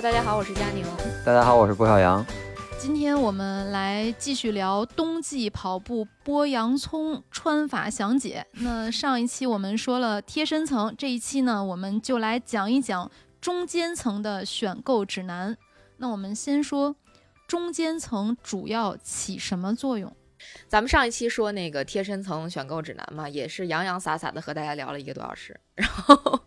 大家好，我是佳宁。大家好，我是郭晓阳。今天我们来继续聊冬季跑步剥洋葱穿法详解。那上一期我们说了贴身层，这一期呢，我们就来讲一讲中间层的选购指南。那我们先说中间层主要起什么作用？咱们上一期说那个贴身层选购指南嘛，也是洋洋洒洒的和大家聊了一个多小时，然后。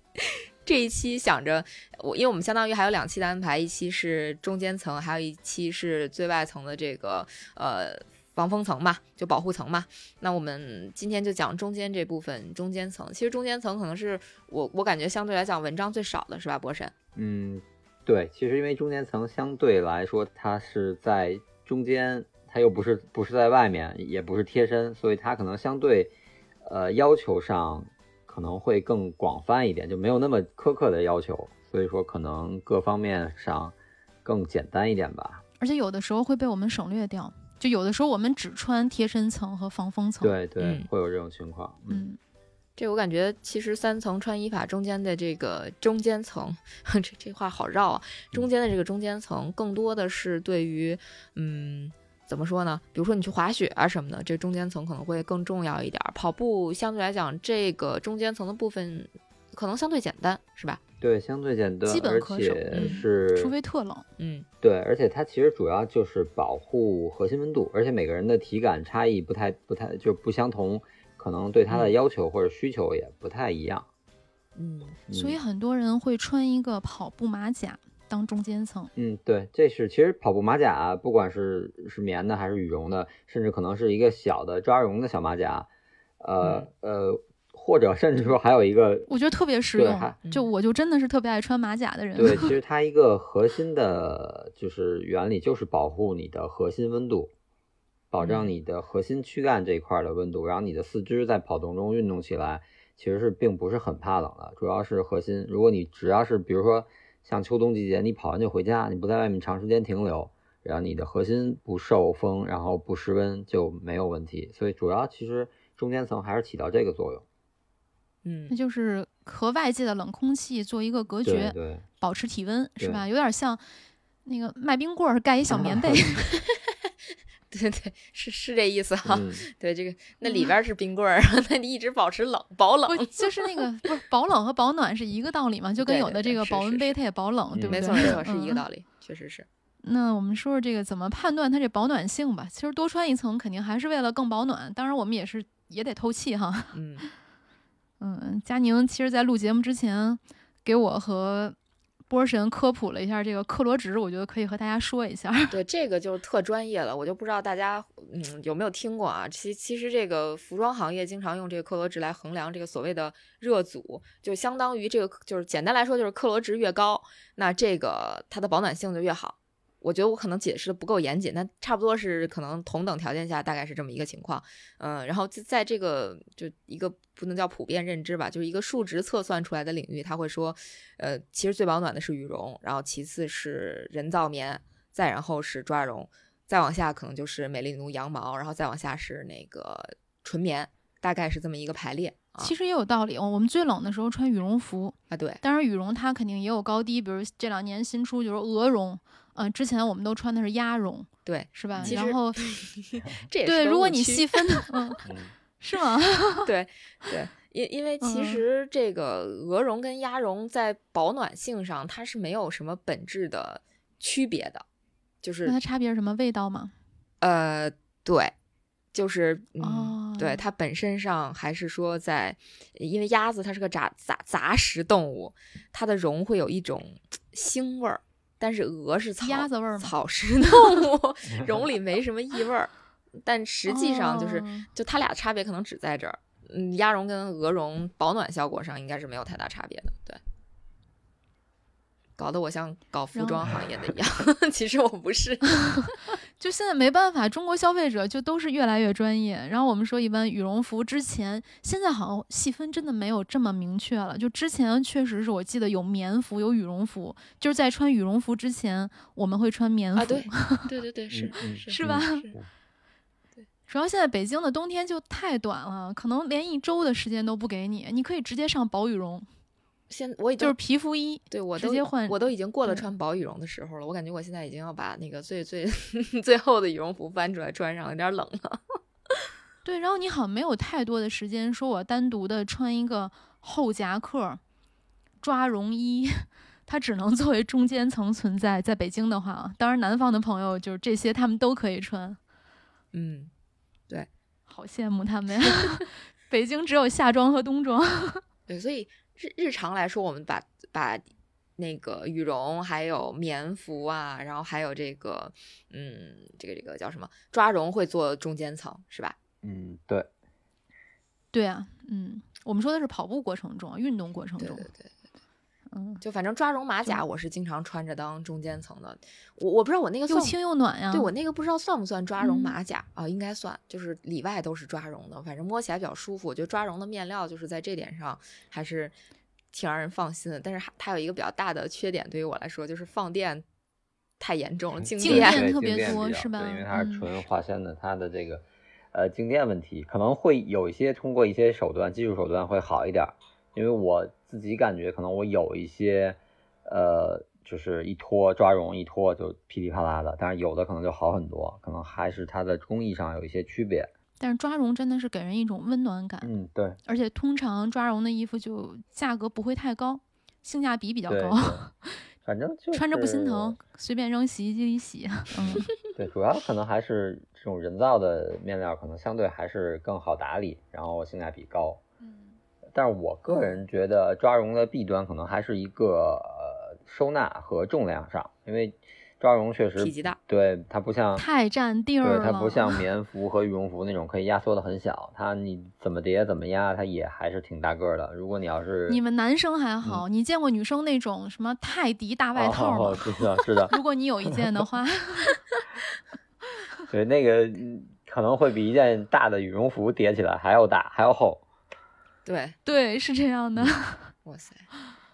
这一期想着我，因为我们相当于还有两期的安排，一期是中间层，还有一期是最外层的这个呃防风层嘛，就保护层嘛。那我们今天就讲中间这部分，中间层。其实中间层可能是我我感觉相对来讲文章最少的是吧，博神？嗯，对，其实因为中间层相对来说它是在中间，它又不是不是在外面，也不是贴身，所以它可能相对呃要求上。可能会更广泛一点，就没有那么苛刻的要求，所以说可能各方面上更简单一点吧。而且有的时候会被我们省略掉，就有的时候我们只穿贴身层和防风层。对对，会有这种情况。嗯，这我感觉其实三层穿衣法中间的这个中间层，这这话好绕啊。中间的这个中间层更多的是对于嗯。怎么说呢？比如说你去滑雪啊什么的，这中间层可能会更重要一点。跑步相对来讲，这个中间层的部分可能相对简单，是吧？对，相对简单，基本可守，是除非特冷。嗯，对，而且它其实主要就是保护核心温度，而且每个人的体感差异不太不太就不相同，可能对它的要求或者需求也不太一样。嗯，所以很多人会穿一个跑步马甲。当中间层，嗯，对，这是其实跑步马甲，不管是是棉的还是羽绒的，甚至可能是一个小的抓绒的小马甲，呃呃，或者甚至说还有一个，我觉得特别实用，就我就真的是特别爱穿马甲的人。对，其实它一个核心的就是原理就是保护你的核心温度，保障你的核心躯干这一块的温度，然后你的四肢在跑动中运动起来其实是并不是很怕冷的，主要是核心。如果你只要是比如说。像秋冬季节，你跑完就回家，你不在外面长时间停留，然后你的核心不受风，然后不失温就没有问题。所以主要其实中间层还是起到这个作用。嗯，那就是和外界的冷空气做一个隔绝，对，保持体温是吧？有点像那个卖冰棍儿盖一小棉被。对对，是是这意思哈。对，这个那里边是冰棍儿，那你一直保持冷保冷，就是那个不是保冷和保暖是一个道理嘛？就跟有的这个保温杯它也保冷，对不对？没错 没错，是一个道理，确实是。那我们说说这个怎么判断它这保暖性吧。其实多穿一层肯定还是为了更保暖，当然我们也是也得透气哈。嗯嗯，佳宁其实在录节目之前给我和。波神科普了一下这个克罗值，我觉得可以和大家说一下。对，这个就是特专业了，我就不知道大家嗯有没有听过啊？其其实这个服装行业经常用这个克罗值来衡量这个所谓的热阻，就相当于这个就是简单来说就是克罗值越高，那这个它的保暖性就越好。我觉得我可能解释的不够严谨，但差不多是可能同等条件下大概是这么一个情况，嗯，然后在在这个就一个不能叫普遍认知吧，就是一个数值测算出来的领域，他会说，呃，其实最保暖的是羽绒，然后其次是人造棉，再然后是抓绒，再往下可能就是美丽奴羊毛，然后再往下是那个纯棉，大概是这么一个排列。其实也有道理，我们最冷的时候穿羽绒服啊，对，当然羽绒它肯定也有高低，比如这两年新出就是鹅绒。嗯，之前我们都穿的是鸭绒，对，是吧？然后，这对，如果你细分的，嗯，是吗？对对，因因为其实这个鹅绒跟鸭绒在保暖性上它是没有什么本质的区别的，就是那它差别是什么？味道吗？呃，对，就是嗯，对，它本身上还是说在，因为鸭子它是个杂杂杂食动物，它的绒会有一种 腥味儿。但是鹅是草鸭子味儿草食动物，绒 里没什么异味儿。但实际上就是哦就它俩差别可能只在这儿。嗯，鸭绒跟鹅绒保暖效果上应该是没有太大差别的，对。搞得我像搞服装行业的一样，其实我不是。就现在没办法，中国消费者就都是越来越专业。然后我们说，一般羽绒服之前，现在好像细分真的没有这么明确了。就之前确实是我记得有棉服，有羽绒服，就是在穿羽绒服之前，我们会穿棉服。啊，对，对对对，是是吧是主要现在北京的冬天就太短了，可能连一周的时间都不给你，你可以直接上薄羽绒，现我已经就是皮肤衣。对我都直接换我都已经过了穿薄羽绒的时候了。我感觉我现在已经要把那个最最 最厚的羽绒服翻出来穿上，有点冷了。对，然后你好像没有太多的时间说我单独的穿一个厚夹克、抓绒衣，它只能作为中间层存在。在北京的话啊，当然南方的朋友就是这些他们都可以穿，嗯，对好羡慕他们呀。北京只有夏装和冬装。对，所以日日常来说，我们把把那个羽绒，还有棉服啊，然后还有这个，嗯，这个这个叫什么抓绒会做中间层，是吧？嗯，对，对啊，嗯，我们说的是跑步过程中，运动过程中对对，对，嗯，就反正抓绒马甲，我是经常穿着当中间层的。我我不知道我那个又轻又暖呀。对我那个不知道算不算抓绒嗯马甲啊、应该算，就是里外都是抓绒的，反正摸起来比较舒服。我觉得抓绒的面料就是在这点上还是挺让人放心的。但是它有一个比较大的缺点，对于我来说就是放电太严重了，静静电。特别多是吧对，因为它是嗯纯化纤的，它的这个呃静电问题可能会有一些通过一些手段，技术手段会好一点儿。因为我自己感觉可能我有一些呃，就是一脱抓绒一脱就噼里啪啦的，但是有的可能就好很多，可能还是它的工艺上有一些区别。但是抓绒真的是给人一种温暖感，嗯，对，而且通常抓绒的衣服就价格不会太高，性价比比较，高，对 反正就穿着不心疼，随便扔洗衣机里洗。嗯，对，主要可能还是这种人造的面料，可能相对还是更好打理，然后性价比高。但是我个人觉得抓绒的弊端可能还是一个呃收纳和重量上，因为抓绒确实体积大，对它不像太占地儿了。对它不像 棉服和羽绒服那种可以压缩的很小，它你怎么叠怎么压，它也还是挺大个儿的。如果你要是你们男生还好，你见过女生那种什么泰迪大外套吗？哦，是的，是的，如果你有一件的话，对那个嗯可能会比一件大的羽绒服叠起来还要大还要厚。对，对，是这样的。哇塞，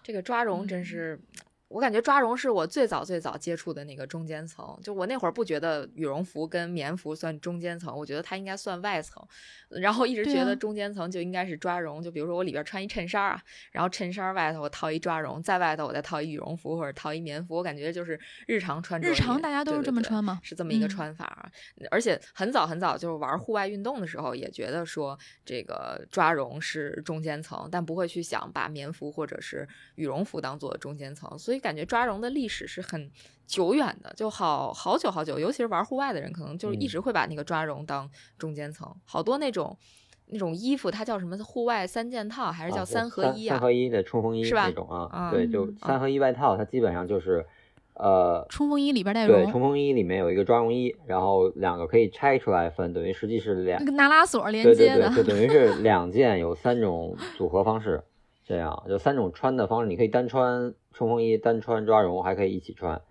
这个抓绒真嗯是。我感觉抓绒是我最早最早接触的那个中间层，就我那会儿不觉得羽绒服跟棉服算中间层，我觉得它应该算外层，然后一直觉得中间层就应该是抓绒。就比如说我里边穿一衬衫啊，然后衬衫外头我套一抓绒，在外头我再套一羽绒服或者套一棉服，我感觉就是日常穿着日常大家都是这么穿吗？是这么一个嗯穿法啊。而且很早很早就是玩户外运动的时候，也觉得说这个抓绒是中间层，但不会去想把棉服或者是羽绒服当做中间层，所以感觉抓绒的历史是很久远的，就好好久好久，尤其是玩户外的人，可能就是一嗯直会把那个抓绒当中间层，好多那种。那种衣服它叫什么？户外三件套还是叫啊三合一啊？三合一的冲锋衣是吧那种啊，啊对，就嗯三合一外套，它基本上就是，呃，冲锋衣里边带对，冲锋衣里面有一个抓绒衣，然后两个可以拆出来分，等于实际是两那，个拉拉锁连对对接的。对，就等于是 两件有三种组合方式，这样就三种穿的方式，你可以单穿冲锋衣，单穿抓绒，还可以一起穿，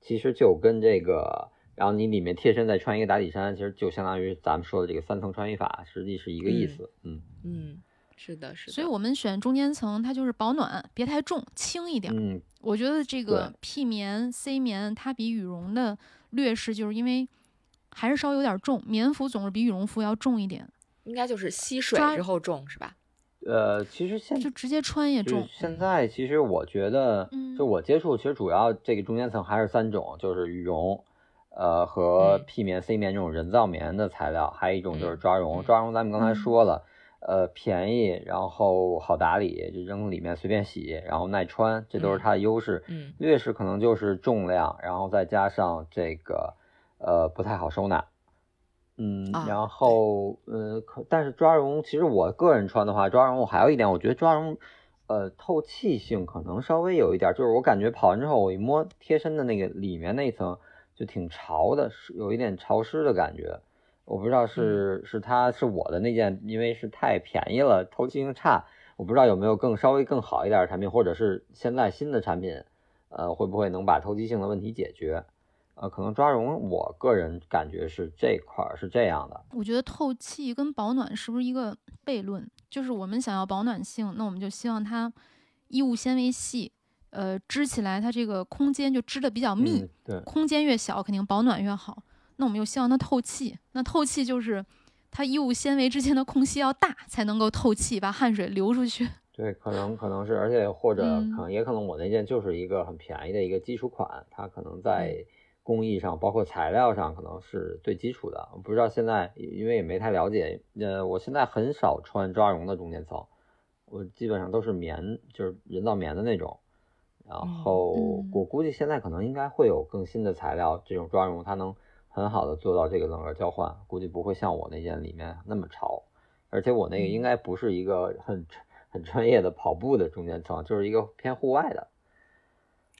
其实就跟这个。然后你里面贴身再穿一个打底衫，其实就相当于咱们说的这个三层穿衣法，实际是一个意思。嗯嗯，是的，是的。所以我们选中间层，它就是保暖，别太重，轻一点。嗯，我觉得这个 P 棉、C 棉，它比羽绒的劣势就是因为还是稍微有点重，棉服总是比羽绒服要重一点，应该就是吸水抓之后重是吧？呃，其实现就直接穿也就是重。现在，其实我觉得，嗯就我接触，其实主要这个中间层还是三种，就是羽绒，呃和嗯 P 棉、C 棉这种人造棉的材料，还有一种就是嗯抓绒。嗯抓绒咱们刚才嗯说了，呃便宜，然后好打理，就扔里面随便洗，然后耐穿，这都是嗯它的优势。嗯劣势可能就是重量，然后再加上这个呃不太好收纳。嗯，啊然后呃，可但是抓绒，其实我个人穿的话，抓绒我还有一点，我觉得抓绒，呃，透气性可能稍微有一点，就是我感觉跑完之后，我一摸贴身的那个里面那一层就挺潮的，是有一点潮湿的感觉。我不知道是是它是我的那件，因为是太便宜了，透气性差，我不知道有没有更稍微更好一点的产品，或者是现在新的产品，呃，会不会能把透气性的问题解决？呃，可能抓绒，我个人感觉是这块儿是这样的。我觉得透气跟保暖是不是一个悖论？就是我们想要保暖性，那我们就希望它衣物纤维细，呃，织起来它这个空间就织的比较密，嗯、对，空间越小，肯定保暖越好。那我们又希望它透气，那透气就是它衣物纤维之间的空隙要大，才能够透气，把汗水流出去。对，可能可能是，而且或者嗯可能也可能我那件就是一个很便宜的一个基础款，它可能在工艺上，包括材料上，可能是最基础的。我不知道现在，因为也没太了解，呃，我现在很少穿抓绒的中间层，我基本上都是棉，就是人造棉的那种。然后嗯我估计现在可能应该会有更新的材料，这种抓绒它能很好的做到这个冷热交换，估计不会像我那件里面那么潮。而且我那个应该不是一个很很专业的跑步的中间层，就是一个偏户外的。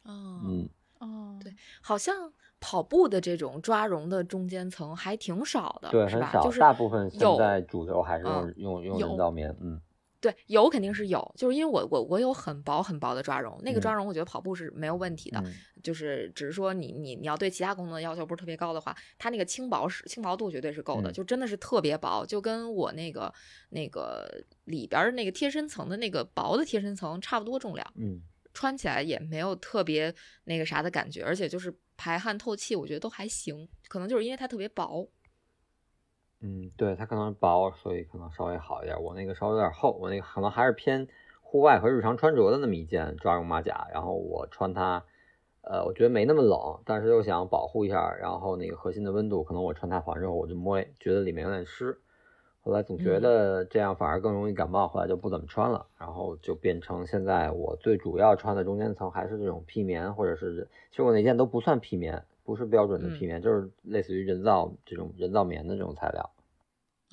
哦，嗯，哦，对好像跑步的这种抓绒的中间层还挺少的，对？很少，就是大部分现在主流还是用、嗯用用有人造棉。嗯，对，有肯定是有，就是因为我我我有很薄很薄的抓绒，那个抓嗯绒我觉得跑步是没有问题的，嗯就是只是说你你你要对其他功能的要求不是特别高的话，它那个轻薄是轻薄度绝对是够的，嗯就真的是特别薄，就跟我那个那个里边儿那个贴身层的那个薄的贴身层差不多重量，嗯，穿起来也没有特别那个啥的感觉，而且就是排汗透气，我觉得都还行，可能就是因为它特别薄。嗯，对，它可能薄，所以可能稍微好一点。我那个稍微有点厚，我那个可能还是偏户外和日常穿着的那么一件抓绒马甲。然后我穿它，呃，我觉得没那么冷，但是又想保护一下，然后那个核心的温度，可能我穿它完之后，我就摸觉得里面有点湿。后来总觉嗯得这样反而更容易感冒，后来就不怎么穿了，然后就变成现在我最主要穿的中间层还是这种 P 棉，或者是其实我那件都不算 P 棉，不是标准的嗯披棉，就是类似于人造这种人造棉的这种材料。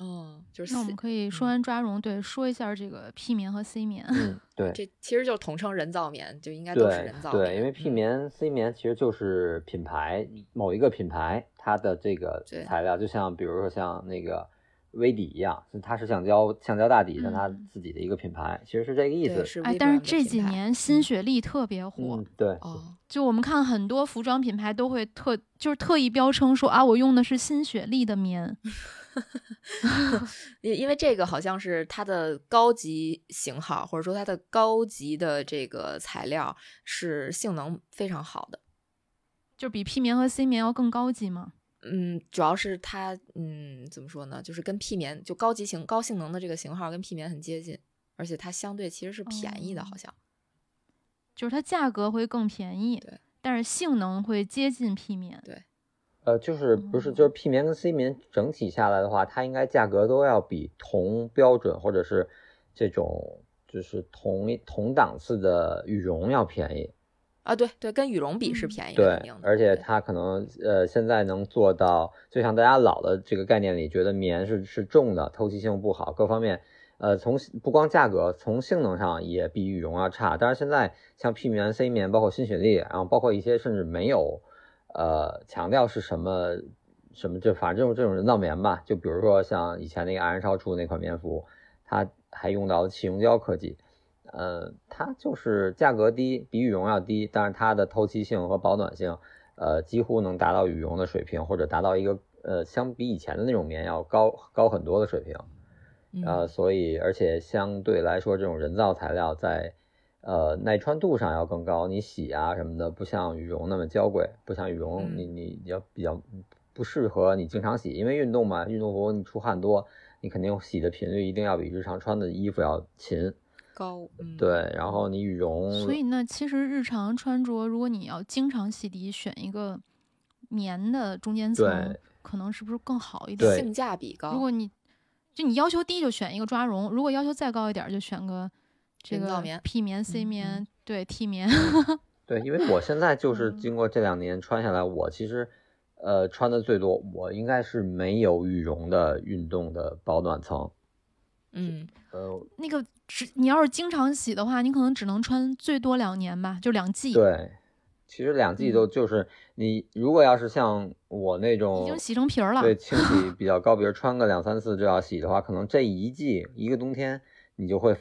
哦，就是那我们可以说嗯完抓绒，对，说一下这个 P 棉和 C 棉。嗯，对。这其实就是统称人造棉，就应该都是人造对，因为 P 嗯棉、C 棉其实就是品牌某一个品牌它的这个材料，就像比如说像那个微底一样，它是橡胶橡胶大底，但它嗯自己的一个品牌，其实是这个意思。对是哎，但是这几年新嗯雪莉特别火，嗯，对，哦，就我们看很多服装品牌都会特就是特意标称说啊，我用的是新雪莉的棉。因因为这个好像是它的高级型号，或者说它的高级的这个材料是性能非常好的。就比 P 棉和 C 棉要更高级吗？嗯，主要是它，嗯，怎么说呢？就是跟 P 棉就高级型、高性能的这个型号跟 P 棉很接近，而且它相对其实是便宜的，哦好像。就是它价格会更便宜，对，但是性能会接近 P 棉。对呃，就是不是哦就是 P 棉跟 C 棉整体下来的话，它应该价格都要比同标准或者是这种就是同一同档次的羽绒要便宜。啊，对对，跟羽绒比是嗯便宜对。而且它可能呃现在能做到，就像大家老的这个概念里，觉得棉是是重的，透气性不好，各方面，呃，从不光价格，从性能上也比羽绒要差。但是现在像 P 棉、C 棉，包括新雪莉，然后包括一些甚至没有呃强调是什么什么，就反正这种这种人造棉吧，就比如说像以前那个安然超出那款棉服，它还用到了气溶胶科技。呃，它就是价格低，比羽绒要低，但是它的透气性和保暖性，呃，几乎能达到羽绒的水平，或者达到一个呃，相比以前的那种棉要高高很多的水平。呃，嗯所以而且相对来说，这种人造材料在呃耐穿度上要更高，你洗啊什么的，不像羽绒那么娇贵，不像羽绒嗯你你要比较不适合你经常洗，因为运动嘛，运动服你出汗多，你肯定洗的频率一定要比日常穿的衣服要勤。高，嗯，对，然后你羽绒，所以呢，其实日常穿着，如果你要经常洗涤，选一个棉的中间层，可能是不是更好一点？性价比高。如果你就你要求低，就选一个抓绒；如果要求再高一点，就选个这个棉 P 棉、C 嗯棉，对 T 棉。对，因为我现在就 是嗯经过这两年穿下来，我其实呃穿的最多，我应该是没有羽绒的运动的保暖层，嗯，呃，那个只你要是经常洗的话，你可能只能穿最多两年吧，就两季。对，其实两季都就是你如果要是像我那种已经洗成皮儿了。对，清洗比较高，比如穿个两三次就要洗的话，可能这一季一个冬天你就会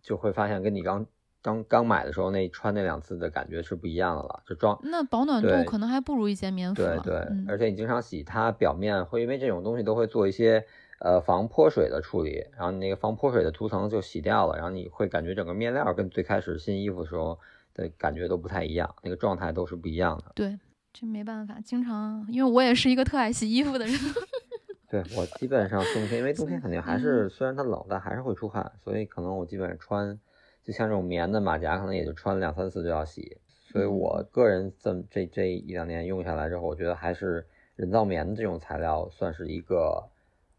就会发现跟你刚刚刚买的时候那穿那两次的感觉是不一样的了，就装那保暖度可能还不如一件棉服了。对对，嗯而且你经常洗，它表面会因为这种东西都会做一些呃防泼水的处理，然后你那个防泼水的涂层就洗掉了，然后你会感觉整个面料跟最开始新衣服的时候的感觉都不太一样，那个状态都是不一样的。对，这没办法，经常因为我也是一个特爱洗衣服的人。对我基本上冬天，因为冬天肯定还是虽然它冷，但还是会出汗，所以可能我基本上穿就像这种棉的马甲，可能也就穿两三次就要洗。所以我个人这么这这一两年用下来之后，我觉得还是人造棉的这种材料算是一个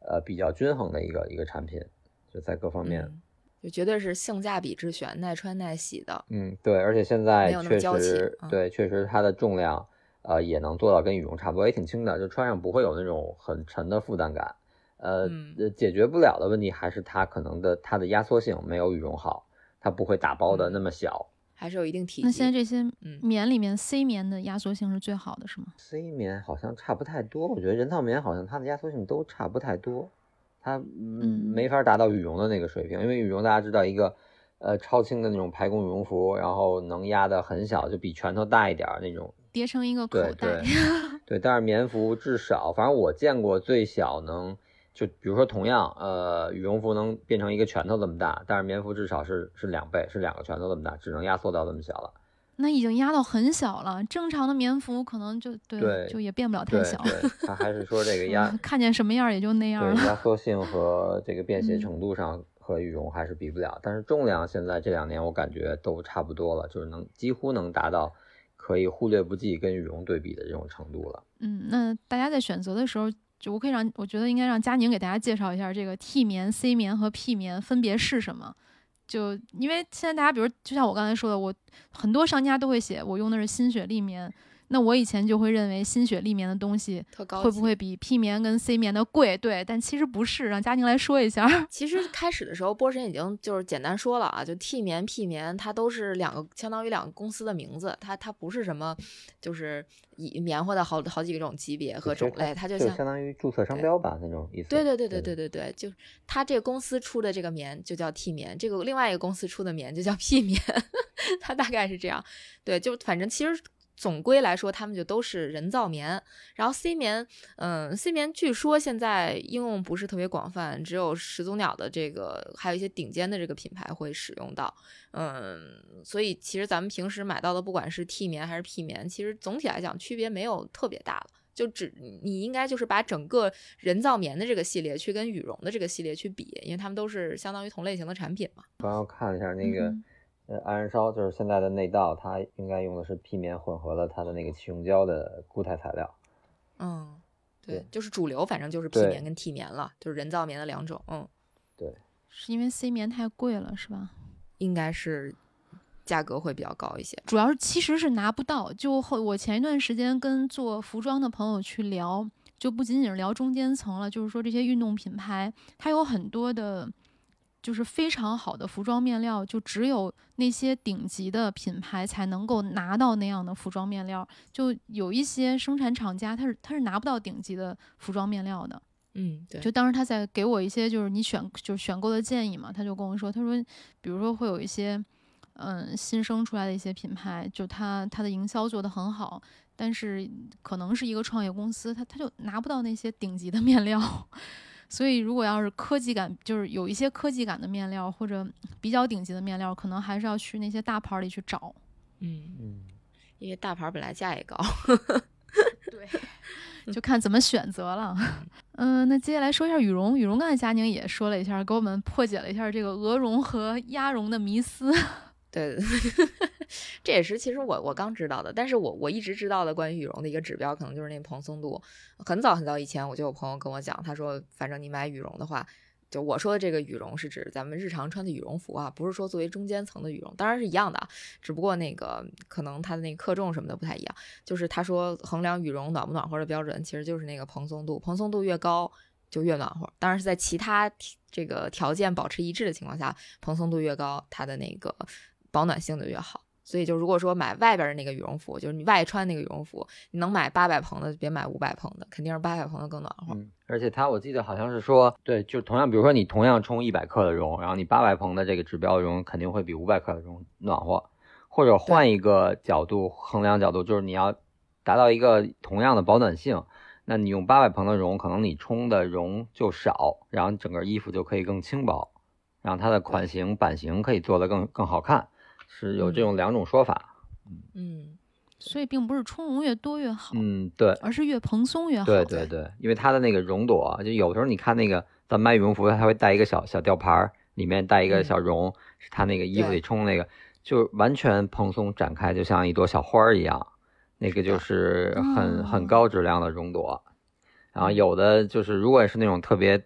呃比较均衡的一个一个产品，就在各方面。嗯就绝对是性价比之选，耐穿耐洗的。嗯，对，而且现在确实，嗯对，确实它的重量，呃，也能做到跟羽绒差不多，也挺轻的，就穿上不会有那种很沉的负担感。呃，嗯呃解决不了的问题还是它可能的它的压缩性没有羽绒好，它不会打包的那么小。还是有一定体积。那现在这些嗯棉里面 C 棉的压缩性是最好的，是吗？C 棉好像差不太多，我觉得人造棉好像它的压缩性都差不太多，它嗯嗯没法达到羽绒的那个水平，因为羽绒大家知道一个呃超轻的那种排工羽绒服，然后能压的很小，就比拳头大一点儿那种。叠成一个口对袋对。对，但是棉服至少，反正我见过最小能就比如说同样呃羽绒服能变成一个拳头这么大，但是棉服至少是是两倍，是两个拳头这么大，只能压缩到这么小了。那已经压到很小了，正常的棉服可能就对，对就也变不了太小。对，他还是说这个压嗯看见什么样儿也就那样儿了。对压缩性和这个便携嗯程度上和羽绒还是比不了，但是重量现在这两年我感觉都差不多了，就是能几乎能达到可以忽略不计跟羽绒对比的这种程度了。嗯，那大家在选择的时候，就就我可以让我觉得应该让佳宁给大家介绍一下这个 T 棉、C 棉和 P 棉分别是什么。就因为现在大家，比如就像我刚才说的，我很多商家都会写我用的是新雪丽棉，那我以前就会认为新雪丽棉的东西特高。会不会比 P 棉跟 C 棉的贵？对，但其实不是。让佳宁来说一下。其实开始的时候，波神已经就是简单说了啊，就 T 棉、P 棉，它都是两个相当于两个公司的名字，它它不是什么就是以棉花的好好几种级别和种类，它就像就相当于注册商标吧那种意思。对对对对对对对，就它这个公司出的这个棉就叫 T 棉，这个另外一个公司出的棉就叫 P 棉，它大概是这样。对，就反正其实总归来说，他们就都是人造棉。然后 C 棉，嗯，C 棉据说现在应用不是特别广泛，只有始祖鸟的这个，还有一些顶尖的这个品牌会使用到。嗯，所以其实咱们平时买到的，不管是 T 棉还是 P 棉，其实总体来讲区别没有特别大了。就只你应该就是把整个人造棉的这个系列去跟羽绒的这个系列去比，因为它们都是相当于同类型的产品嘛。刚刚看了一下那个嗯呃安燃烧，就是现在的内道，它应该用的是 P 棉混合了它的那个气溶胶的固态材料。嗯，对对，就是主流，反正就是 P 棉跟 T 棉了，就是人造棉的两种。嗯，对是因为 C 棉太贵了，是吧？应该是价格会比较高一些。主要是其实是拿不到。就后我前一段时间跟做服装的朋友去聊，就不仅仅是聊中间层了，就是说这些运动品牌，它有很多的，就是非常好的服装面料，就只有那些顶级的品牌才能够拿到那样的服装面料。就有一些生产厂家，他是他是拿不到顶级的服装面料的。嗯，对，就当时他在给我一些就是你选就是选购的建议嘛，他就跟我说，他说，比如说会有一些，嗯，新生出来的一些品牌，就他他的营销做得很好，但是可能是一个创业公司，他他就拿不到那些顶级的面料，所以如果要是科技感，就是有一些科技感的面料或者比较顶级的面料，可能还是要去那些大牌儿里去找。嗯，嗯，因为大牌本来价也高。对，就看怎么选择了。嗯、那接下来说一下羽绒。羽绒刚才佳宁也说了一下，给我们破解了一下这个鹅绒和鸭绒的迷思。对，这也是其实我我刚知道的，但是我我一直知道的关于羽绒的一个指标，可能就是那个蓬松度。很早很早以前，我就有朋友跟我讲，他说，反正你买羽绒的话，就我说的这个羽绒是指咱们日常穿的羽绒服啊，不是说作为中间层的羽绒，当然是一样的，只不过那个可能它的那个克重什么的不太一样。就是他说衡量羽绒暖不暖和的标准，其实就是那个蓬松度，蓬松度越高就越暖和。当然是在其他这个条件保持一致的情况下，蓬松度越高，它的那个保暖性的越好。所以就如果说买外边的那个羽绒服，就是你外穿那个羽绒服，你能买八百蓬的，别买五百蓬的，肯定是八百蓬的更暖和。嗯，而且它我记得好像是说，对，就同样，比如说你同样冲一百克的绒，然后你八百蓬的这个指标绒肯定会比五百克的绒暖和。或者换一个角度衡量角度，就是你要达到一个同样的保暖性，那你用八百蓬的绒，可能你充的绒就少，然后整个衣服就可以更轻薄，然后它的款型版型可以做得更更好看，是有这种两种说法。嗯，所以并不是充绒越多越好，嗯，对，而是越蓬松越好。对对对，因为它的那个绒朵，就有时候你看那个咱卖羽绒服，它会带一个小小吊牌儿，里面带一个小绒，是它那个衣服里充那个。就完全蓬松展开，就像一朵小花儿一样，那个就是很很高质量的绒朵。然后有的就是，如果是那种特别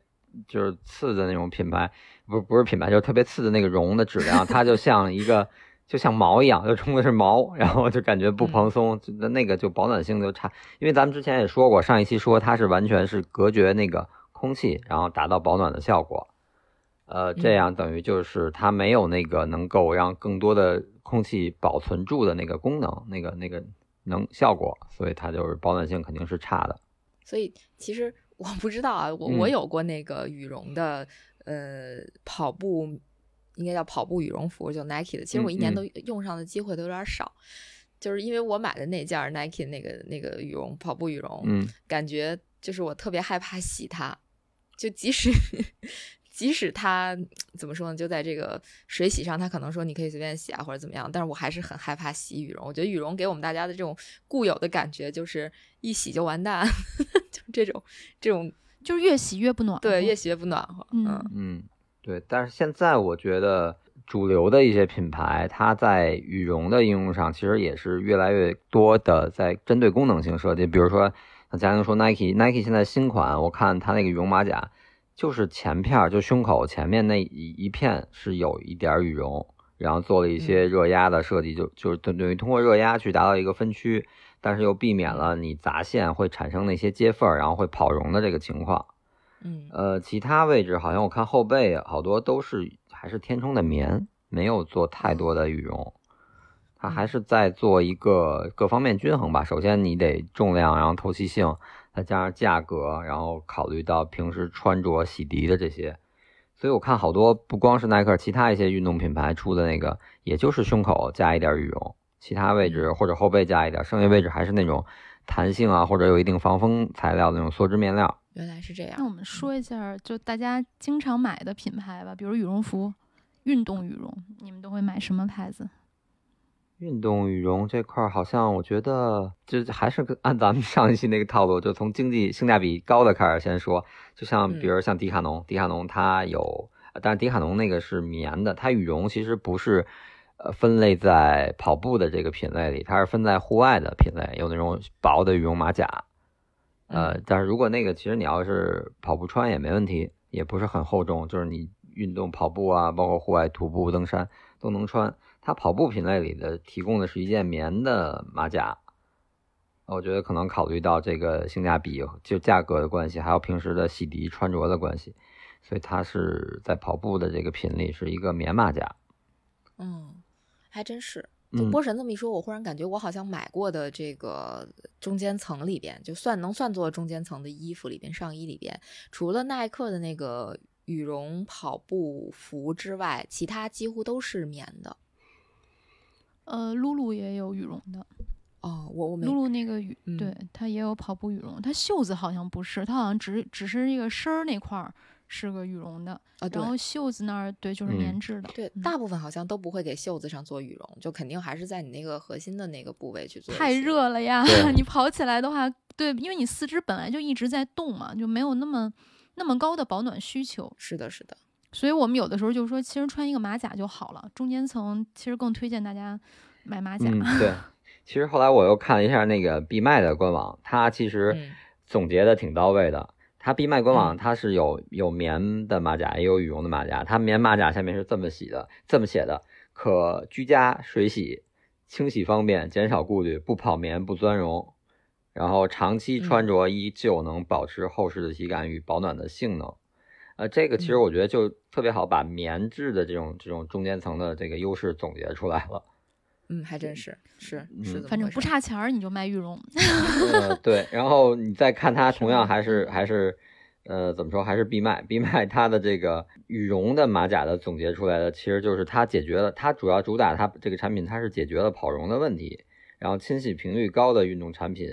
就是次的那种品牌，不不是品牌，就是特别次的那个绒的质量，它就像一个就像毛一样，就冲的是毛，然后就感觉不蓬松，那那个就保暖性就差。因为咱们之前也说过，上一期说它是完全是隔绝那个空气，然后达到保暖的效果。呃，这样等于就是它没有那个能够让更多的空气保存住的那个功能，那个那个能效果，所以它就是保暖性肯定是差的。所以其实我不知道啊，我我有过那个羽绒的，呃，跑步应该叫跑步羽绒服，就 Nike 的。其实我一年都用上的机会都有点少，就是因为我买的那件 Nike 那个那个羽绒跑步羽绒，嗯，感觉就是我特别害怕洗它，就即使。即使它怎么说呢，就在这个水洗上，它可能说你可以随便洗啊，或者怎么样，但是我还是很害怕洗羽绒。我觉得羽绒给我们大家的这种固有的感觉，就是一洗就完蛋，就这种这种，就是越洗越不暖和。对，越洗越不暖和。嗯嗯，对。但是现在我觉得主流的一些品牌，它在羽绒的应用上，其实也是越来越多的在针对功能性设计。比如说，像佳宁说 Nike，Nike 现在新款，我看它那个羽绒马甲。就是前片就胸口前面那一一片是有一点羽绒，然后做了一些热压的设计，就就是等等于通过热压去达到一个分区，但是又避免了你砸线会产生那些接缝，然后会跑绒的这个情况。嗯，呃，其他位置好像我看后背好多都是还是填充的棉，没有做太多的羽绒，它还是在做一个各方面均衡吧。首先你得重量，然后透气性。再加上价格，然后考虑到平时穿着、洗涤的这些，所以我看好多不光是耐克，其他一些运动品牌出的那个，也就是胸口加一点羽绒，其他位置或者后背加一点，剩下位置还是那种弹性啊，或者有一定防风材料的那种梭织面料。原来是这样。那我们说一下，就大家经常买的品牌吧，比如羽绒服、运动羽绒，你们都会买什么牌子？运动羽绒这块儿，好像我觉得就还是按咱们上一期那个套路，就从经济性价比高的开始先说。就像比如像迪卡侬，迪卡侬它有，但是迪卡侬那个是棉的，它羽绒其实不是呃分类在跑步的这个品类里，它是分在户外的品类，有那种薄的羽绒马甲。呃，但是如果那个其实你要是跑步穿也没问题，也不是很厚重，就是你运动跑步啊，包括户外徒步登山都能穿。它跑步品类里的提供的是一件棉的马甲，我觉得可能考虑到这个性价比就价格的关系，还有平时的洗涤穿着的关系，所以它是在跑步的这个品类是一个棉马甲。嗯，还真是。波神这么一说，我忽然感觉我好像买过的这个中间层里边，就算能算作中间层的衣服里边，上衣里边，除了耐克的那个羽绒跑步服之外，其他几乎都是棉的。呃，露露也有羽绒的，哦，我我没露露那个羽，对，它也有跑步羽绒，它袖子好像不是，它好像只只是那个身儿那块儿是个羽绒的，啊，然后袖子那儿对就是棉质的，对，大部分好像都不会给袖子上做羽绒，就肯定还是在你那个核心的那个部位去做。太热了呀，你跑起来的话，对，因为你四肢本来就一直在动嘛，就没有那么那么高的保暖需求。是的，是的。所以我们有的时候就说，其实穿一个马甲就好了。中间层其实更推荐大家买马甲。嗯，对。其实后来我又看了一下那个闭麦的官网，它其实总结的挺到位的。它闭麦官网它是有有棉的马甲，也有羽绒的马甲。它棉马甲下面是这么写的，这么写的：可居家水洗，清洗方便，减少顾虑，不跑棉，不钻绒，然后长期穿着依旧能保持厚实的体感与保暖的性能。呃，这个其实我觉得就特别好，把棉质的这种这种中间层的这个优势总结出来了。嗯，还真是是是反正不差钱儿你就卖羽绒。呃，对，然后你再看它，同样还是还是，呃，怎么说，还是闭卖，闭卖它的这个羽绒的马甲的总结出来的，其实就是它解决了，它主要主打它这个产品，它是解决了跑绒的问题，然后清洗频率高的运动产品，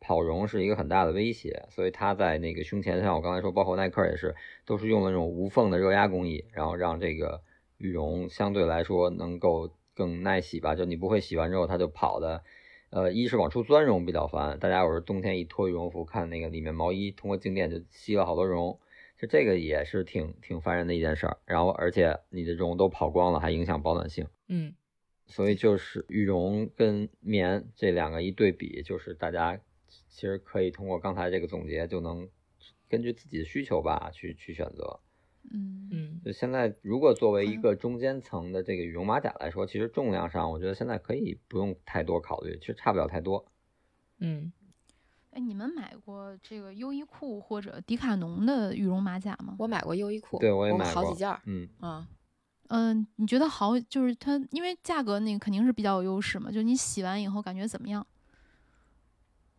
跑绒是一个很大的威胁，所以它在那个胸前，像我刚才说，包括耐克也是，都是用了那种无缝的热压工艺，然后让这个羽绒相对来说能够更耐洗吧，就你不会洗完之后它就跑的。呃，一是往出钻绒比较烦，大家有时候冬天一脱羽绒服，看那个里面毛衣通过静电就吸了好多绒，就这个也是挺挺烦人的一件事儿。然后而且你的绒都跑光了，还影响保暖性，嗯所以就是羽绒跟棉这两个一对比，就是大家其实可以通过刚才这个总结就能根据自己的需求吧去去选择。嗯嗯就现在，如果作为一个中间层的这个羽绒马甲来说，其实重量上，我觉得现在可以不用太多考虑，其实差不了太多。嗯，哎，你们买过这个优衣库或者迪卡侬的羽绒马甲吗？我买过优衣库，对我也买过好几件，嗯，啊，嗯、你觉得好？就是它，因为价格那个肯定是比较有优势嘛。就你洗完以后感觉怎么样？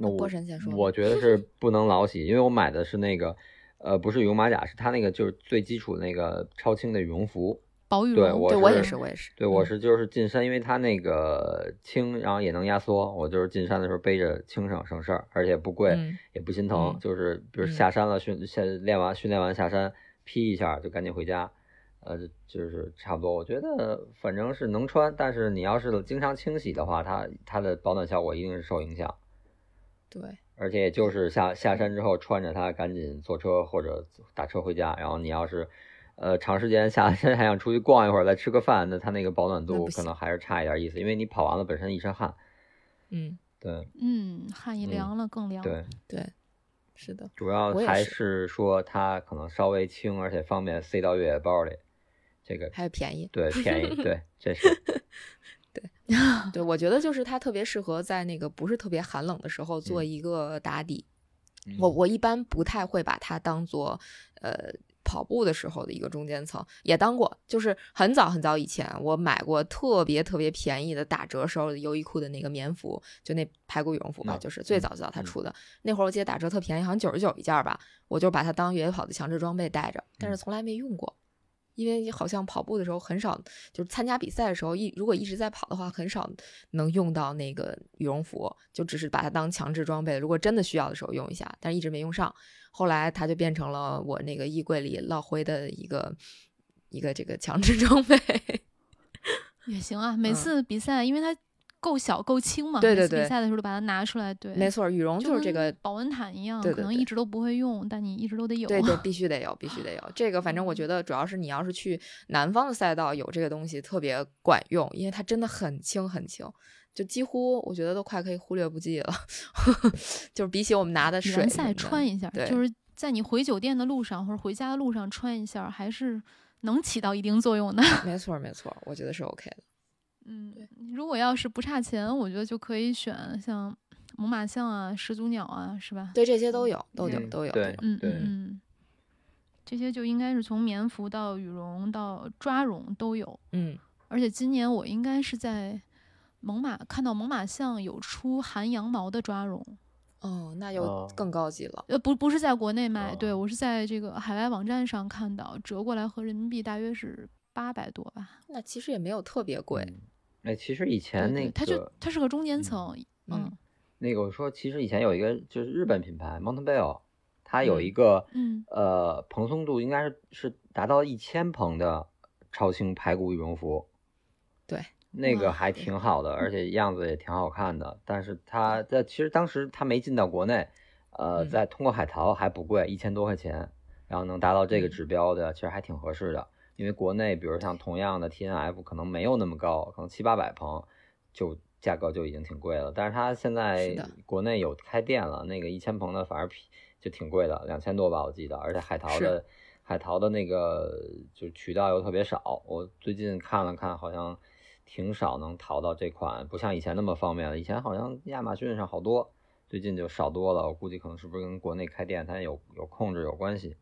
那我波神先说我觉得是不能老洗，因为我买的是那个，呃，不是羽绒马甲，是它那个就是最基础的那个超轻的羽绒服。薄羽绒？对我对我也是，我也是，对，我嗯是就是进山，因为它那个轻，然后也能压缩，我就是进山的时候背着轻省省事儿，而且不贵，嗯也不心疼，嗯就是比如嗯下山了训下练完训练完下山披一下就赶紧回家，呃，就是差不多。我觉得反正是能穿，但是你要是经常清洗的话，它它的保暖效果一定是受影响。对，而且也就是下下山之后穿着它赶紧坐车或者打车回家，然后你要是呃长时间下 山还想出去逛一会儿再吃个饭，那它那个保暖度可能还是差一点意思，因为你跑完了本身一身汗。嗯。对。嗯，汗一嗯凉了更凉。对，对，是的，主要还是是说它可能稍微轻，而且方便塞到越野包里，这个还有便宜，对便宜，对这是 对，我觉得就是它特别适合在那个不是特别寒冷的时候做嗯。一个打底。嗯。我我一般不太会把它当做呃跑步的时候的一个中间层，也当过，就是很早很早以前我买过特别特别便宜的打折时候的优衣库的那个棉服，就那排骨羽绒服吧，嗯就是最嗯早最早它嗯。出的，那会儿我记得打折特便宜，好像九十九一件儿吧，我就把它当越野跑的强制装备带着，但是嗯。从来没用过。因为好像跑步的时候很少，就是参加比赛的时候一如果一直在跑的话，很少能用到那个羽绒服，就只是把它当强制装备。如果真的需要的时候用一下，但是一直没用上。后来它就变成了我那个衣柜里落灰的一个一个这个强制装备。也行啊。每嗯次比赛，因为它够小够轻嘛，每次比对对比赛的时候就把它拿出来。对，没错，羽绒就是这个，保温毯一样，可能对对对一直都不会用，但你一直都得有。对对，必须得有，必须得有。这个反正我觉得主要是你要是去南方的赛道有这个东西特别管用，因为它真的很轻很轻。就几乎我觉得都快可以忽略不计了，就是比起我们拿的水什么的穿一下，就是在你回酒店的路上或者回家的路上穿一下，还是能起到一定作用的。没错没错，我觉得是 OK 的。嗯对，如果要是不差钱，我觉得就可以选像猛犸象啊、始祖鸟啊，是吧？对，这些都有，都有，嗯都有。对嗯对嗯嗯，这些就应该是从棉服到羽绒到抓绒都有。嗯，而且今年我应该是在猛犸看到猛犸象有出含羊毛的抓绒，哦，那又哦更高级了。呃，不不是在国内卖，对哦我是在这个海外网站上看到，折过来合人民币大约是八百多吧。那其实也没有特别贵。嗯哎，其实以前那对它就个它是个中间嗯层，嗯嗯那个我说，其实以前有一个就是日本品牌 Mountain Bell，它有嗯一个嗯呃蓬松度应该是是达到一千蓬的超轻排骨羽绒服，对，那个还挺好的，而且样子也挺好看的。但是它在其实当时它没进到国内，呃，嗯在通过海淘还不贵，一千多块钱，然后能达到这个嗯指标的，其实还挺合适的。因为国内比如像同样的 T N F 可能没有那么高，可能七八百棚就价格就已经挺贵了。但是它现在国内有开店了，那个一千棚的反而便就挺贵的，两千多吧我记得，而且海淘的海淘的那个就渠道又特别少。我最近看了看，好像挺少能淘到这款，不像以前那么方便了。以前好像亚马逊上好多，最近就少多了。我估计可能是不是跟国内开店它有有控制有关系。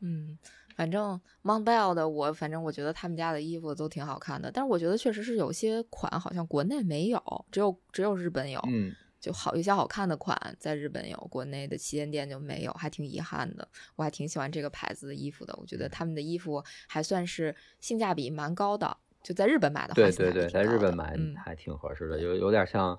嗯，反正 Montbell 的我，反正我觉得他们家的衣服都挺好看的，但是我觉得确实是有些款好像国内没有，只有只有日本有，嗯，就好一些好看的款在日本有，国内的旗舰店就没有，还挺遗憾的。我还挺喜欢这个牌子的衣服的，我觉得他们的衣服还算是性价比蛮高的，就在日本买的话，对对对，在日本买嗯。还挺合适的，有有点像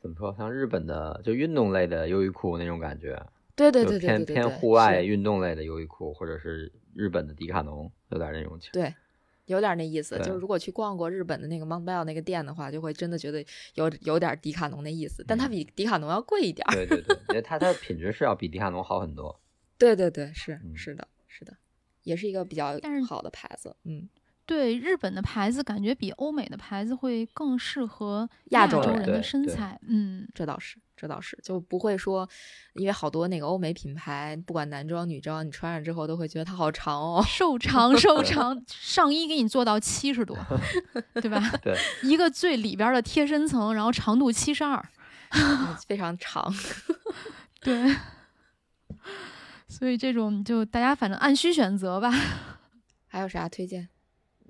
怎么说，像日本的就运动类的优衣库那种感觉，对对对对对对，对偏户外运动类的优衣库，或者是日本的迪卡侬，有点那种情。对，有点那意思。就是如果去逛过日本的那个 Montbell 那个店的话，就会真的觉得有有点迪卡侬那意思，但它嗯比迪卡侬要贵一点儿。对对对，因为它它的品质是要比迪卡侬好很多。对对对，是嗯是的，是的，也是一个比较好的牌子。嗯，对日本的牌子，感觉比欧美的牌子会更适合亚洲人的身材。嗯，这倒是，这倒是，就不会说，因为好多那个欧美品牌，不管男装女装，你穿上之后都会觉得它好长哦。瘦长瘦长，上衣给你做到七十多，对吧？对，一个最里边的贴身层，然后长度七十二，非常长。对。所以这种就大家反正按需选择吧。还有啥推荐？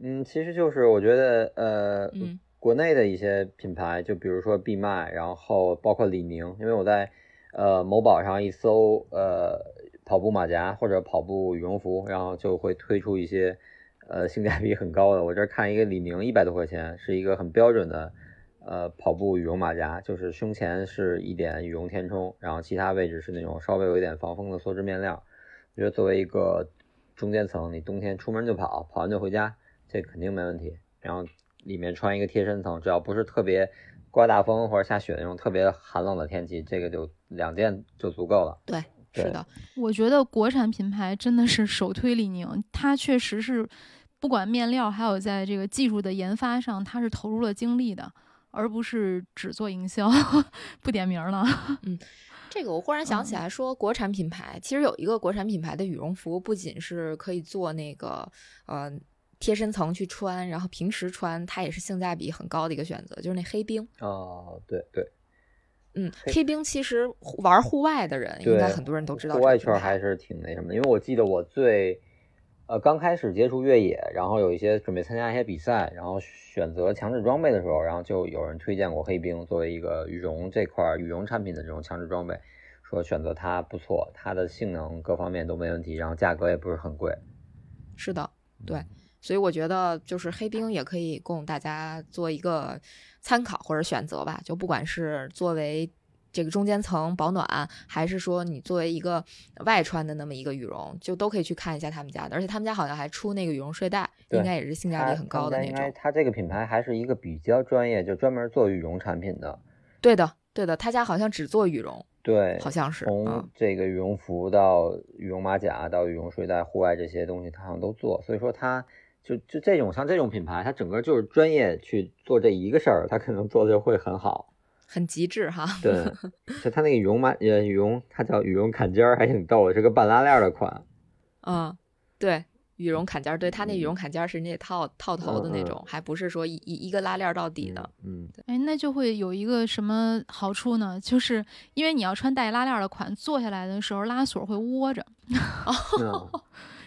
嗯，其实就是我觉得呃，嗯国内的一些品牌，就比如说必麦，然后包括李宁，因为我在呃某宝上一搜呃跑步马甲或者跑步羽绒服，然后就会推出一些呃性价比很高的。我这看一个李宁一百多块钱，是一个很标准的呃跑步羽绒马甲，就是胸前是一点羽绒填充，然后其他位置是那种稍微有一点防风的梭织面料。我觉得作为一个中间层，你冬天出门就跑，跑完就回家，这肯定没问题。然后里面穿一个贴身层，只要不是特别刮大风或者下雪那种特别寒冷的天气，这个就两件就足够了。对，对是的，我觉得国产品牌真的是首推李宁，它确实是不管面料还有在这个技术的研发上，它是投入了精力的，而不是只做营销。不点名了，嗯这个我忽然想起嗯来说，国产品牌其实有一个国产品牌的羽绒服，不仅是可以做那个呃贴身层去穿，然后平时穿它也是性价比很高的一个选择，就是那黑冰。哦，对对，嗯，黑黑冰其实玩户外的人应该很多人都知道户外圈还是挺那什么的，因为我记得我最呃刚开始接触越野，然后有一些准备参加一些比赛，然后选择强制装备的时候，然后就有人推荐过黑冰作为一个羽绒这块儿羽绒产品的这种强制装备，说选择它不错，它的性能各方面都没问题，然后价格也不是很贵。是的，对，所以我觉得就是黑冰也可以供大家做一个参考或者选择吧。就不管是作为这个中间层保暖，还是说你作为一个外穿的那么一个羽绒，就都可以去看一下他们家的。而且他们家好像还出那个羽绒睡袋，应该也是性价比很高的那种应该种。它这个品牌还是一个比较专业，就专门做羽绒产品的。对的，对的，他家好像只做羽绒，对，好像是。从嗯，这个羽绒服到羽绒马甲到羽绒睡袋、户外这些东西，他好像都做。所以说，它就就这种像这种品牌，它整个就是专业去做这一个事儿，它可能做的就会很好。很极致哈。对，就它那个羽绒马呃羽绒，它叫羽绒坎肩儿，还挺逗的，是个半拉链的款。嗯，对，羽绒坎肩儿，对，它那羽绒坎肩儿是那套套头的那种，还不是说一一一个拉链儿到底的。嗯，哎，那就会有一个什么好处呢？就是因为你要穿带拉链的款，坐下来的时候拉锁会窝着。嗯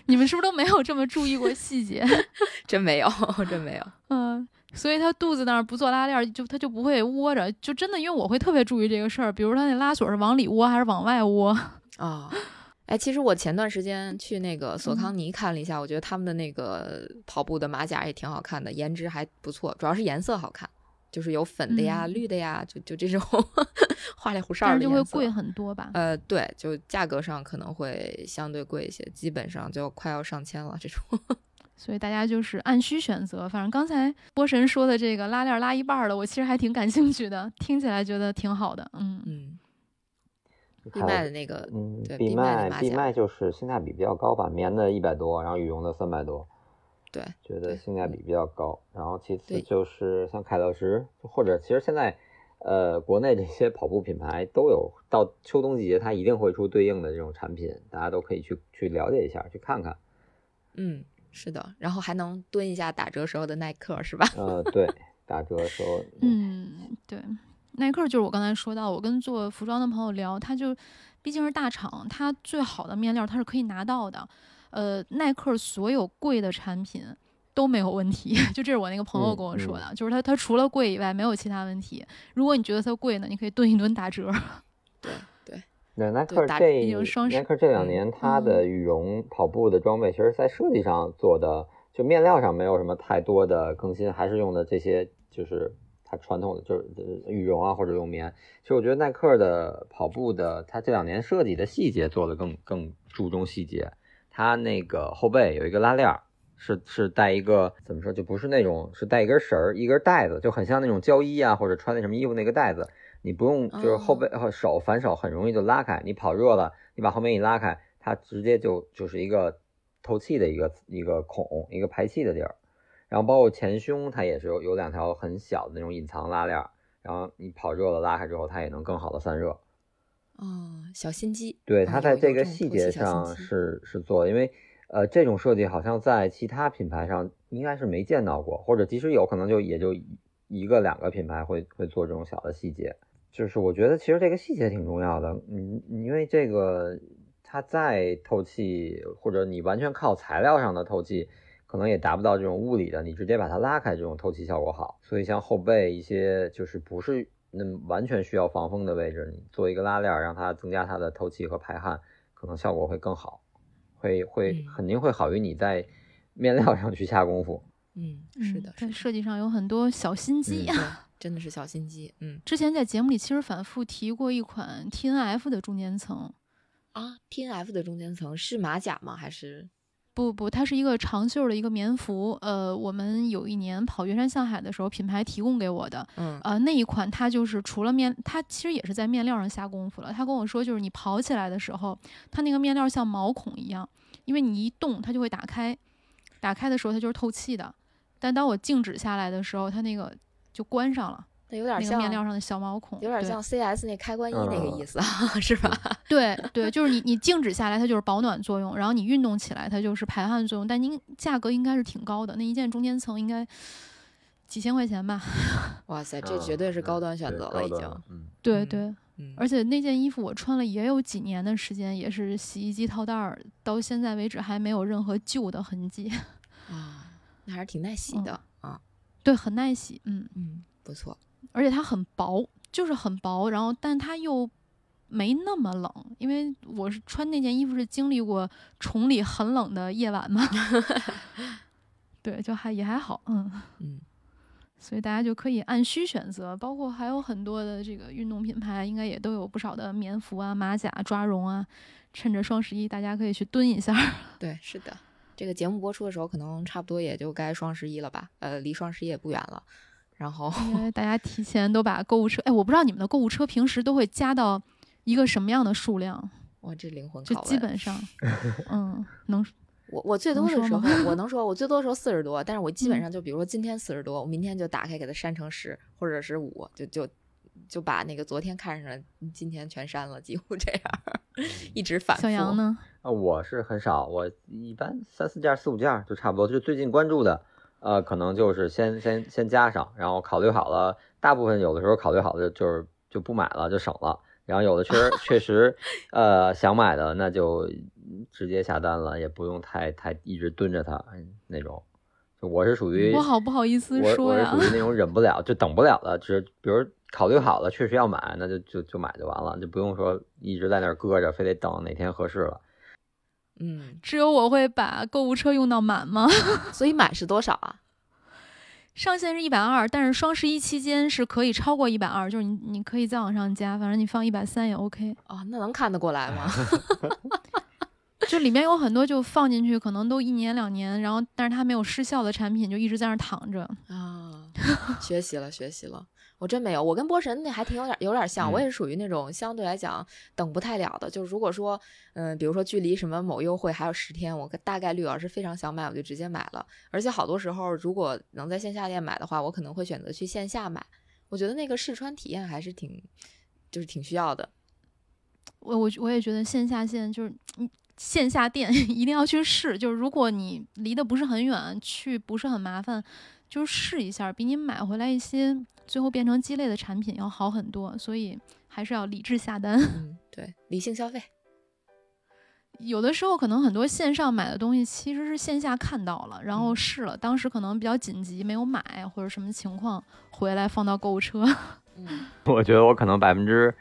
你们是不是都没有这么注意过细节？真没有，真没有。嗯，所以他肚子那儿不做拉链儿，就他就不会窝着。就真的，因为我会特别注意这个事儿，比如他那拉锁是往里窝还是往外窝。啊、哎，其实我前段时间去那个索嗯康尼看了一下，我觉得他们的那个跑步的马甲也挺好看的，颜值还不错，主要是颜色好看，就是有粉的呀、嗯绿的呀，就就这种 花里胡哨但是就会。贵很多吧？呃，对，就价格上可能会相对贵一些，基本上就快要上千了这种。所以大家就是按需选择。反正刚才波神说的这个拉链儿拉一半儿的，我其实还挺感兴趣的，听起来觉得挺好的。嗯，嗯，闭还有麦的那个，嗯，对闭闭麦闭马甲麦就是性价比比较高吧，棉的一百多，然后羽绒的三百多。对，觉得性价比比较高。然后其次就是像凯乐石，或者其实现在呃国内这些跑步品牌都有，到秋冬季节它一定会出对应的这种产品，大家都可以去去了解一下，去看看。嗯，是的，然后还能蹲一下打折时候的耐克，是吧？呃，对，打折的时候，嗯，对，耐克就是我刚才说到，我跟做服装的朋友聊，他就毕竟是大厂，它最好的面料它是可以拿到的。呃，耐克所有贵的产品都没有问题，就这是我那个朋友嗯跟我说的，就是它它除了贵以外没有其他问题。如果你觉得它贵呢，你可以蹲一蹲打折。对 对，对，耐对打克这耐克这两嗯年它的羽绒跑步的装备，其实在设计上做的，就面料上没有什么太多的更新，还是用的这些就是它传统的就是呃羽绒啊或者用棉。其实我觉得耐克的跑步的，它这两年设计的细节做的更更注重细节。它那个后背有一个拉链儿，是是带一个怎么说，就不是那种是带一根绳儿一根带子，就很像那种胶衣啊或者穿那什么衣服那个带子。你不用就是后背和手反手很容易就拉开，你跑热了，你把后面一拉开，它直接就就是一个透气的一个一个孔，一个排气的地儿。然后包括前胸，它也是有有两条很小的那种隐藏拉链儿，然后你跑热了拉开之后，它也能更好的散热。哦，小心机，对，啊它在这个细节上是是做的，因为呃这种设计好像在其他品牌上应该是没见到过，或者即使有可能就也就一个两个品牌会会做这种小的细节。就是我觉得其实这个细节挺重要的，嗯，因为这个它再透气，或者你完全靠材料上的透气，可能也达不到这种物理的，你直接把它拉开，这种透气效果好。所以像后背一些就是不是那完全需要防风的位置，你做一个拉链，让它增加它的透气和排汗，可能效果会更好，会会嗯肯定会好于你在面料上去下功夫。嗯，是的，在设计上有很多小心机。嗯，真的是小心机，嗯之前在节目里其实反复提过一款 T N F 的中间层，啊，T N F 的中间层是马甲吗？还是不不，它是一个长袖的一个棉服。呃，我们有一年跑岳山向海的时候，品牌提供给我的。嗯呃，那一款它就是除了面，它其实也是在面料上下功夫了。他跟我说，就是你跑起来的时候，它那个面料像毛孔一样，因为你一动它就会打开，打开的时候它就是透气的。但当我静止下来的时候，它那个就关上了，那有点像面料上的小毛孔，有点像 C S 那开关衣那个嗯意思啊，是吧？对对，就是你你静止下来，它就是保暖作用，然后你运动起来，它就是排汗作用。但您价格应该是挺高的，那一件中间层应该几千块钱吧？哇塞，这绝对是高端选择了，已经。对对，嗯，而且那件衣服我穿了也有几年的时间，也是洗衣机套袋儿，到现在为止还没有任何旧的痕迹。啊，那还是挺耐洗的啊。对，很耐洗，嗯，嗯，不错。而且它很薄，就是很薄，然后但它又没那么冷，因为我是穿那件衣服是经历过崇礼很冷的夜晚嘛，对，就还也还好，嗯，嗯 所以大家就可以按需选择，包括还有很多的这个运动品牌，应该也都有不少的棉服啊、马甲、抓绒啊，趁着双十一大家可以去蹲一下。对，是的。这个节目播出的时候，可能差不多也就该双十一了吧？呃，离双十一也不远了。然后，因为大家提前都把购物车，哎，我不知道你们的购物车平时都会加到一个什么样的数量，哇，这灵魂就拷问。基本上，嗯，能我我最多的时候吗，我能说，我最多的时候四十多，但是我基本嗯上就比如说今天四十多，我明天就打开给它删成十或者是五，就就就把那个昨天看上的今天全删了，几乎这样，一直反复。小杨？呢？啊，我是很少，我一般三四件、四五件就差不多。就最近关注的，呃，可能就是先先先加上，然后考虑好了，大部分有的时候考虑好的就是就不买了，就省了。然后有的确实确实，呃，想买的那就直接下单了，也不用太太一直蹲着它嗯那种。就我是属于我好不好意思我说呀我是属于那种 忍不了就等不了了，只比如考虑好了，确实要买，那就就就买就完了，就不用说一直在那儿搁着，非得等哪天合适了。嗯，只有我会把购物车用到满吗？所以满是多少啊？上限是一百二，但是双十一期间是可以超过一百二，就是你你可以再往上加，反正你放一百三也 OK。哦，那能看得过来吗？就里面有很多就放进去，可能都一年两年，然后但是它没有失效的产品，就一直在那儿躺着。啊，学习了，学习了。我真没有，我跟波神那还挺有点有点像，我嗯也是属于那种相对来讲等不太了的。就是如果说，嗯、比如说距离什么某优惠还有十天，我大概率要是非常想买，我就直接买了。而且好多时候，如果能在线下店买的话，我可能会选择去线下买。我觉得那个试穿体验还是挺，就是挺需要的。我我我也觉得线下线就是你线下店 一定要去试，就是如果你离得不是很远，去不是很麻烦，就是试一下，比你买回来一些最后变成鸡肋的产品要好很多。所以还是要理智下单。嗯，对，理性消费。有的时候可能很多线上买的东西其实是线下看到了，然后试了，当时可能比较紧急没有买或者什么情况，回来放到购物车。嗯我觉得我可能百分之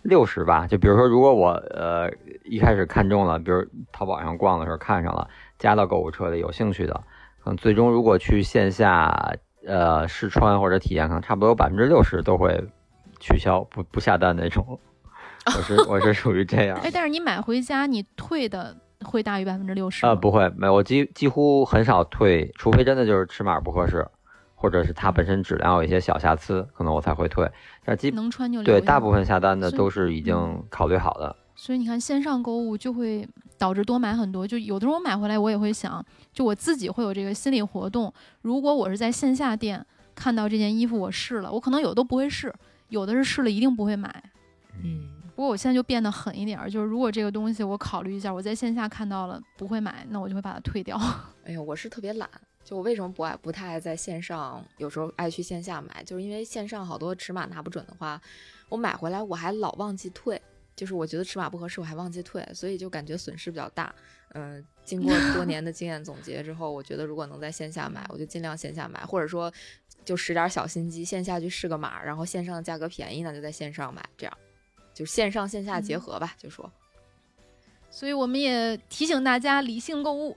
六十吧。就比如说，如果我呃一开始看中了，比如淘宝上逛的时候看上了，加到购物车里有兴趣的，可能最终如果去线下呃试穿或者体验，可能差不多有百分之六十都会取消不不下单那种。我是 我是属于这样哎，但是你买回家你退的会大于百分之六十呃，不会，没有，我几几乎很少退，除非真的就是尺码不合适，或者是它本身质量有一些小瑕疵，可能我才会退。但基能穿就留对大部分下单的都是已经嗯考虑好的。所以你看，线上购物就会导致多买很多。就有的时候我买回来，我也会想，就我自己会有这个心理活动。如果我是在线下店看到这件衣服，我试了，我可能有的都不会试，有的是试了一定不会买。嗯不过我现在就变得狠一点儿，就是如果这个东西我考虑一下，我在线下看到了不会买，那我就会把它退掉。哎呦，我是特别懒，就我为什么不爱不太爱在线上，有时候爱去线下买，就是因为线上好多尺码拿不准的话，我买回来我还老忘记退，就是我觉得尺码不合适我还忘记退，所以就感觉损失比较大。嗯、经过多 年的经验总结之后，我觉得如果能在线下买，我就尽量线下买，或者说就使点小心机，线下去试个码，然后线上的价格便宜呢，就在线上买，这样就线上线下结合吧，就说。所以我们也提醒大家理性购物。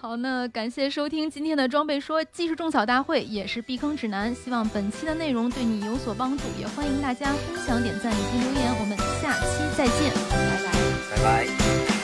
好，那感谢收听今天的装备说，既是种草大会，也是避坑指南。希望本期的内容对你有所帮助，也欢迎大家分享、点赞以及留言。我们下期再见，拜拜。拜拜。